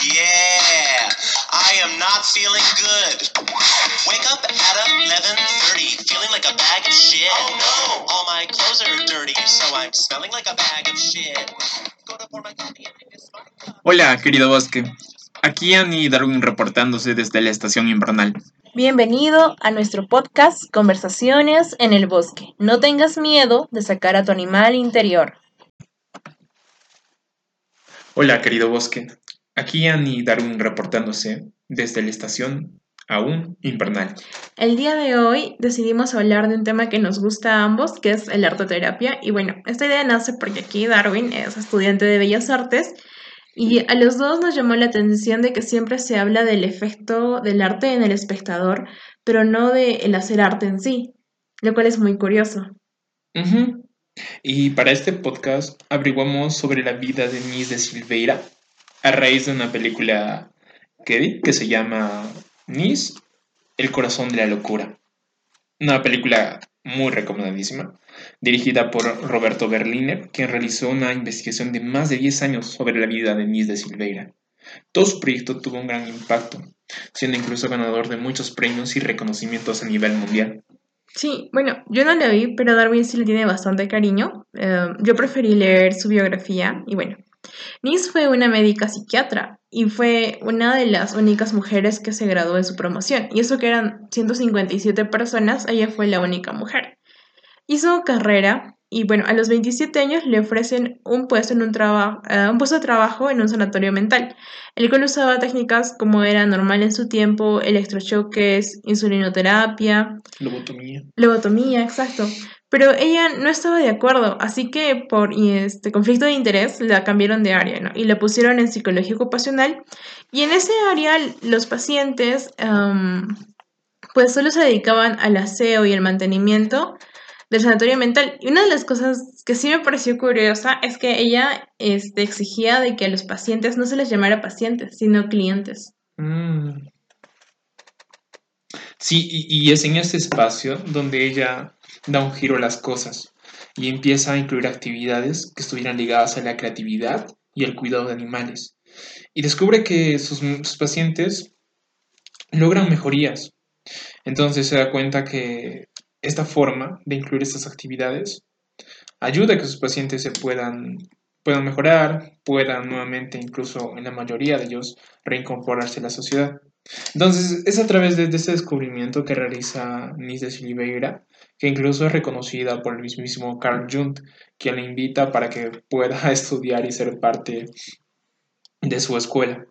Yeah, I am not feeling good. Wake up at 11:30, feeling like a bag of shit. Oh no! All my clothes are dirty, so I'm smelling like a bag of shit. Go to pour my coffee in this fucking cup. Hola, querido bosque. Aquí Annie Darwin reportándose desde la estación invernal. Bienvenido a nuestro podcast Conversaciones en el Bosque. No tengas miedo de sacar a tu animal interior. Hola, querido bosque. Aquí Annie Darwin reportándose desde la estación aún invernal. El día de hoy decidimos hablar de un tema que nos gusta a ambos, que es el artoterapia. Y bueno, esta idea nace porque aquí Darwin es estudiante de Bellas Artes y a los dos nos llamó la atención de que siempre se habla del efecto del arte en el espectador, pero no de el hacer arte en sí, lo cual es muy curioso. Y para este podcast averiguamos sobre la vida de Miss de Silveira a raíz de una película que vi que se llama Miss, el corazón de la locura. Una película muy recomendadísima, dirigida por Roberto Berliner, quien realizó una investigación de más de 10 años sobre la vida de Miss de Silveira. Todo su proyecto tuvo un gran impacto, siendo incluso ganador de muchos premios y reconocimientos a nivel mundial. Sí, bueno, yo no la vi, pero Darwin sí le tiene bastante cariño. Eh, yo preferí leer su biografía y bueno, Nis fue una médica psiquiatra y fue una de las únicas mujeres que se graduó en su promoción. Y eso que eran 157 personas, ella fue la única mujer. Hizo carrera y bueno, a los 27 años le ofrecen un puesto, en un, traba- eh, un puesto de trabajo en un sanatorio mental, el cual usaba técnicas como era normal en su tiempo, electrochoques, insulinoterapia, Lobotomía. Lobotomía, exacto. Pero ella no estaba de acuerdo, así que por este conflicto de interés la cambiaron de área, ¿no? Y la pusieron en psicología ocupacional. Y en ese área los pacientes, pues solo se dedicaban al aseo y el mantenimiento del sanatorio mental. Y una de las cosas que sí me pareció curiosa es que ella este, exigía de que a los pacientes no se les llamara pacientes, sino clientes. Mm. Sí, y, y es en este espacio donde ella da un giro a las cosas y empieza a incluir actividades que estuvieran ligadas a la creatividad y el cuidado de animales. Y descubre que sus, pacientes logran mejorías. Entonces se da cuenta que esta forma de incluir estas actividades ayuda a que sus pacientes se puedan, puedan mejorar, puedan nuevamente, incluso en la mayoría de ellos, reincorporarse a la sociedad. Entonces, es a través de, este descubrimiento que realiza Nis de Silveira, que incluso es reconocida por el mismísimo Carl Jung, quien le invita para que pueda estudiar y ser parte de su escuela.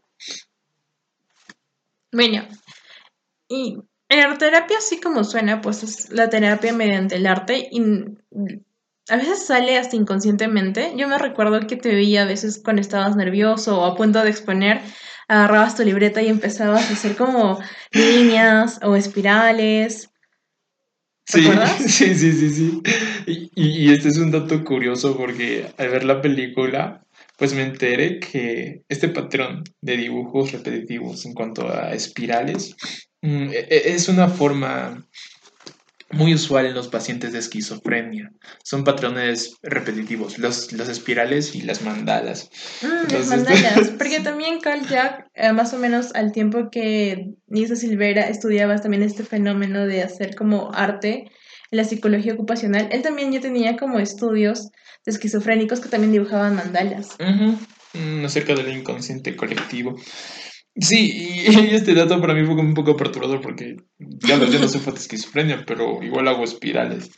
Bueno, y la terapia, así como suena, pues es la terapia mediante el arte y a veces sale hasta inconscientemente. Yo me recuerdo que te veía a veces cuando estabas nervioso o a punto de exponer, agarrabas tu libreta y empezabas a hacer como líneas o espirales. Sí, sí, sí, sí, sí. Y, y- y este es un dato curioso porque al ver la película, pues me enteré que este patrón de dibujos repetitivos en cuanto a espirales mm, e- e- es una forma muy usual en los pacientes de esquizofrenia. Son patrones repetitivos, los, los espirales y las mandalas. Mm, las mandalas, porque también Carl Jung, eh, más o menos al tiempo que Nisa Silvera estudiaba también este fenómeno de hacer como arte en la psicología ocupacional, él también ya tenía como estudios de esquizofrénicos que también dibujaban mandalas. Mm, acerca del inconsciente colectivo. Sí, y este dato para mí fue un poco perturbador porque ya no, yo no sufro de esquizofrenia, pero igual hago espirales.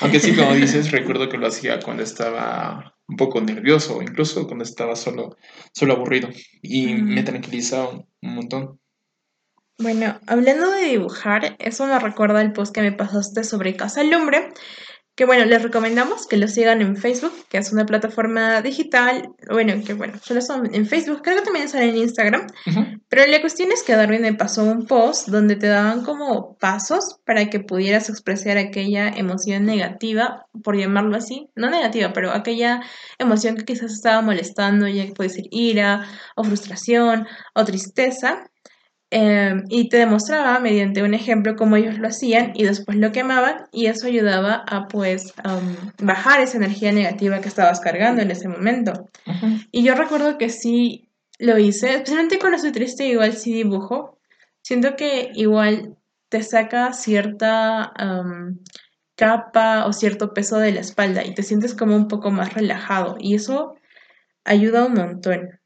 Aunque sí, como dices, recuerdo que lo hacía cuando estaba un poco nervioso, incluso cuando estaba solo, solo aburrido. Y me Mm. tranquilizaba un, un montón. Bueno, hablando de dibujar, eso me recuerda el post que me pasaste sobre Casa Lumbre, que bueno, les recomendamos que lo sigan en Facebook, que es una plataforma digital, bueno, que bueno, solo son en Facebook, creo que también sale en Instagram, pero la cuestión es que Darwin me pasó un post donde te daban como pasos para que pudieras expresar aquella emoción negativa, por llamarlo así, no negativa, pero aquella emoción que quizás estaba molestando, ya que puede ser ira o frustración o tristeza. Eh, y te demostraba mediante un ejemplo cómo ellos lo hacían y después lo quemaban y eso ayudaba a pues am, bajar esa energía negativa que estabas cargando en ese momento. Y yo recuerdo que sí, lo hice, especialmente cuando estoy triste, igual sí dibujo. Siento que igual te saca cierta capa o cierto peso de la espalda y te sientes como un poco más relajado y eso ayuda un montón.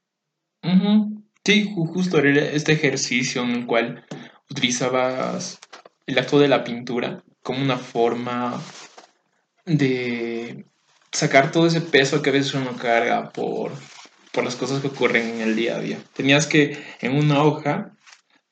Ujú. Sí, ju- justo era este ejercicio en el cual utilizabas el acto de la pintura como una forma de sacar todo ese peso que a veces uno carga por, por las cosas que ocurren en el día a día. Tenías que en una hoja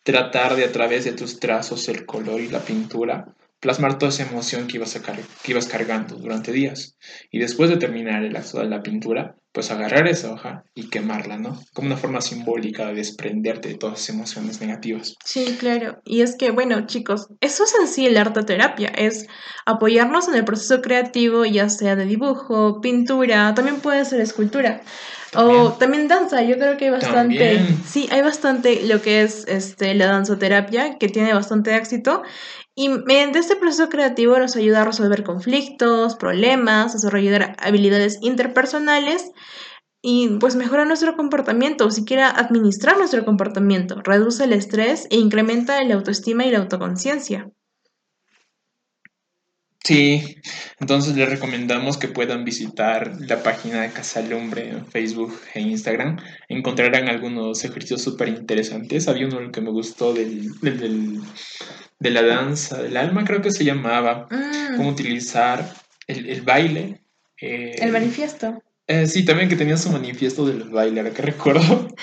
tratar de a través de tus trazos, el color y la pintura, plasmar toda esa emoción que ibas, a que ibas cargando durante días. Y después de terminar el acto de la pintura, pues agarrar esa hoja y quemarla, ¿no? Como una forma simbólica de desprenderte de todas esas emociones negativas. Sí, claro. Y es que, bueno, chicos, eso es en sí el arte terapia, es apoyarnos en el proceso creativo, ya sea de dibujo, pintura, también puede ser escultura. O también danza, yo creo que hay bastante, También. sí, hay bastante lo que es este, la danzoterapia, que tiene bastante éxito. Y mediante este proceso creativo nos ayuda a resolver conflictos, problemas, desarrollar habilidades interpersonales y pues mejora nuestro comportamiento, o siquiera administrar nuestro comportamiento, reduce el estrés e incrementa la autoestima y la autoconciencia. Sí, entonces les recomendamos que puedan visitar la página de Casalumbre en Facebook e Instagram. Encontrarán algunos ejercicios súper interesantes. Había uno que me gustó del, del- del- de la danza del alma, creo que se llamaba. Mm, Cómo utilizar el, el baile. eh, el manifiesto. Eh, sí, también que tenía su manifiesto del baile, ahora que recuerdo.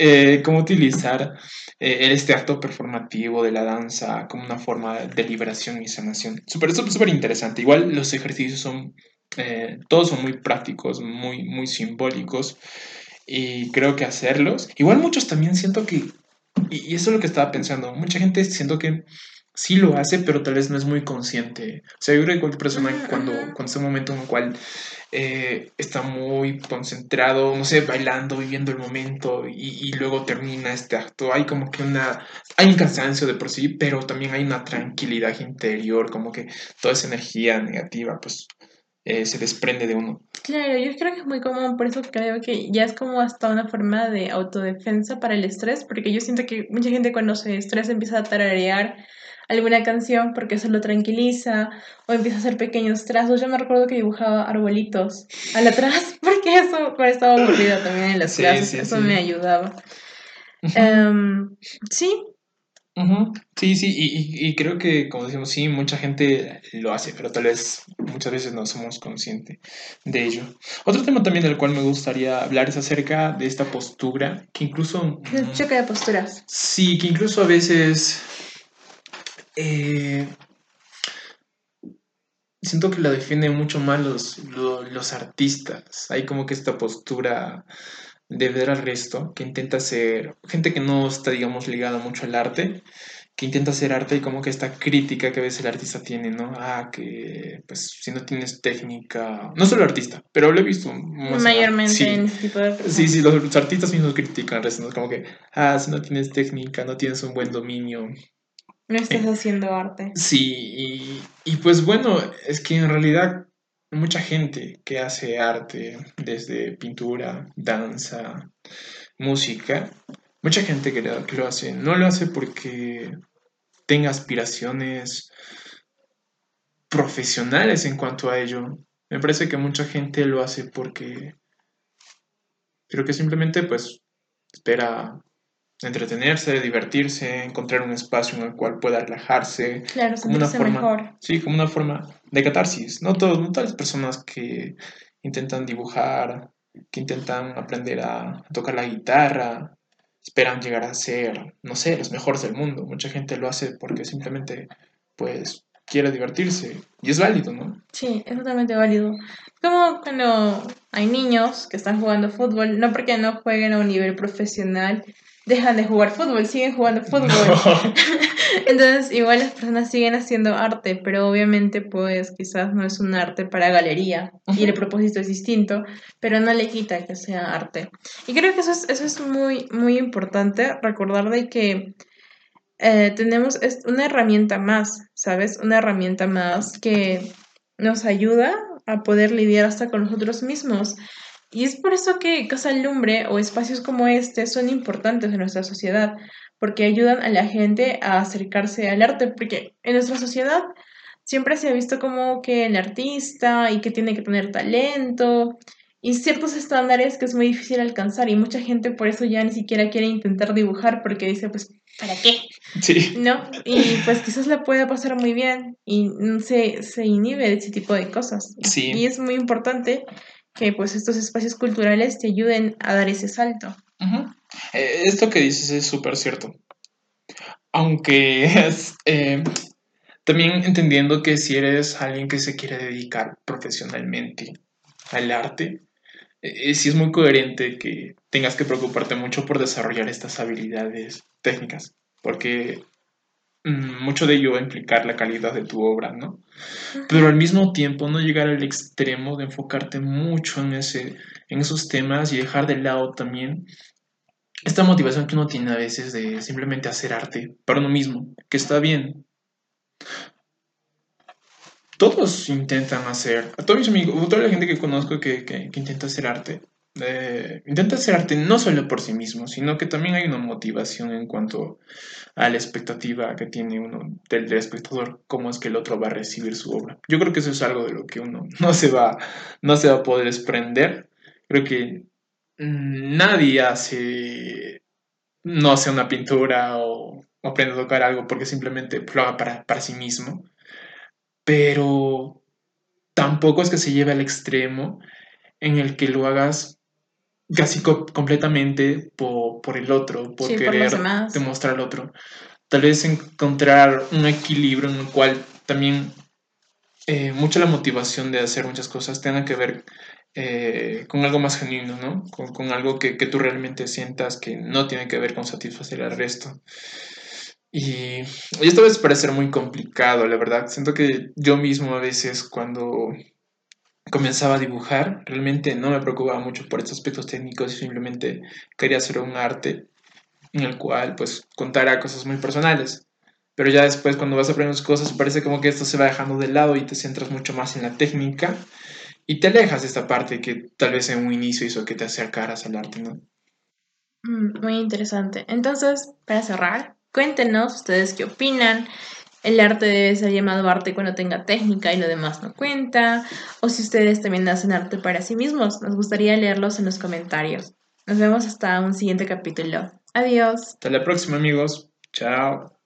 Eh, cómo utilizar eh, este acto performativo de la danza como una forma de liberación y sanación. Súper, súper, interesante. Igual los ejercicios son, todos son muy prácticos, muy, muy simbólicos. Y creo que hacerlos. Igual muchos también siento que, y, y eso es lo que estaba pensando, mucha gente siento que sí lo hace, pero tal vez no es muy consciente. O sea, yo creo que cualquier persona cuando, cuando está en un momento en el cual eh, está muy concentrado, no sé, bailando, viviendo el momento y, y luego termina este acto. Hay como que una, hay un cansancio de por sí, pero también hay una tranquilidad interior, como que toda esa energía negativa, pues eh, se desprende de uno. Claro, yo creo que es muy común, por eso creo que ya es como hasta una forma de autodefensa para el estrés, porque yo siento que mucha gente cuando se estresa empieza a tararear alguna canción porque eso lo tranquiliza, o empieza a hacer pequeños trazos. Yo me recuerdo que dibujaba arbolitos al atrás, porque eso cuando estaba aburrida también en las Sí, clases, sí, eso sí. me ayudaba. Em, sí, Ujú, Sí, sí, y, y- y creo que, como decimos, sí, mucha gente lo hace, pero tal vez muchas veces no somos conscientes de ello. Otro tema también del cual me gustaría hablar es acerca de esta postura, que incluso, el choque de posturas. sí, que incluso a veces eh, siento que la defienden mucho más los, lo- los artistas. Hay como que esta postura de ver al resto, que intenta ser, gente que no está, digamos, ligada mucho al arte, que intenta hacer arte y como que esta crítica que a veces el artista tiene, ¿no? Ah, que pues si no tienes técnica, no solo artista, pero lo he visto más en Mayormente sí. en este tipo de personas. Sí, sí, los, los artistas mismos critican, al resto, ¿no? Como que, ah, si no tienes técnica, no tienes un buen dominio. No estás haciendo arte. Sí, y, y pues bueno, es que en realidad mucha gente que hace arte, desde pintura, danza, música, mucha gente que lo, que lo hace, no lo hace porque tenga aspiraciones profesionales en cuanto a ello. Me parece que mucha gente lo hace porque creo que simplemente pues espera entretenerse, divertirse, encontrar un espacio en el cual pueda relajarse, Claro, como una forma, mejor. sí, como una forma de catarsis. No, todo, no todas las personas que intentan dibujar, que intentan aprender a tocar la guitarra, esperan llegar a ser, no sé, los mejores del mundo. Mucha gente lo hace porque simplemente, pues, quiere divertirse. Y es válido, ¿no? Sí, es totalmente válido. Como cuando hay niños que están jugando fútbol, no porque no jueguen a un nivel profesional, dejan de jugar fútbol, siguen jugando fútbol. Entonces, igual las personas siguen haciendo arte, pero obviamente, pues, quizás no es un arte para galería y el propósito es distinto, pero no le quita que sea arte. Y creo que eso es, eso es muy, muy importante, recordar de que eh, tenemos una herramienta más, ¿sabes? Una herramienta más que nos ayuda a poder lidiar hasta con nosotros mismos. Y es por eso que Casa Lumbre o espacios como este son importantes en nuestra sociedad, porque ayudan a la gente a acercarse al arte, porque en nuestra sociedad siempre se ha visto como que el artista y que tiene que tener talento y ciertos estándares que es muy difícil alcanzar y mucha gente por eso ya ni siquiera quiere intentar dibujar porque dice pues ¿para qué? Sí. ¿No? Y pues quizás la pueda pasar muy bien y se, se inhibe de ese tipo de cosas. Sí. Y es muy importante que pues estos espacios culturales te ayuden a dar ese salto. Eh, esto que dices es súper cierto. Aunque es, eh, también entendiendo que si eres alguien que se quiere dedicar profesionalmente al arte, eh, sí es muy coherente que tengas que preocuparte mucho por desarrollar estas habilidades técnicas, porque mucho de ello va a implicar la calidad de tu obra, ¿no? Pero al mismo tiempo no llegar al extremo de enfocarte mucho en, ese, en esos temas y dejar de lado también esta motivación que uno tiene a veces de simplemente hacer arte para uno mismo, que está bien. Todos intentan hacer, a todos mis amigos, a toda la gente que conozco que, que- que intenta hacer arte, eh, intenta hacer arte no solo por sí mismo, sino que también hay una motivación en cuanto a la expectativa que tiene uno del, espectador, cómo es que el otro va a recibir su obra. Yo creo que eso es algo de lo que uno no se va, no se va a poder desprender. Creo que nadie hace, no hace una pintura o, o aprende a tocar algo porque simplemente lo haga para, para sí mismo, pero tampoco es que se lleve al extremo en el que lo hagas casi co- completamente po- por, el otro, por Sí, por querer demás. demostrar al otro. Tal vez encontrar un equilibrio en el cual también eh, mucha la motivación de hacer muchas cosas tenga que ver eh, con algo más genuino, ¿no? Con, con algo que, que tú realmente sientas que no tiene que ver con satisfacer al resto. Y, y esto a veces parece ser muy complicado, la verdad. Siento que yo mismo a veces cuando comenzaba a dibujar, realmente no me preocupaba mucho por estos aspectos técnicos y simplemente quería hacer un arte en el cual pues contara cosas muy personales. Pero ya después cuando vas aprendiendo cosas parece como que esto se va dejando de lado y te centras mucho más en la técnica y te alejas de esta parte que tal vez en un inicio hizo que te acercaras al arte, ¿no? Mm, Muy interesante. Entonces, para cerrar, cuéntenos ustedes qué opinan. El arte debe ser llamado arte cuando tenga técnica y lo demás no cuenta. O si ustedes también hacen arte para sí mismos. Nos gustaría leerlos en los comentarios. Nos vemos hasta un siguiente capítulo. Adiós. Hasta la próxima amigos. Chao.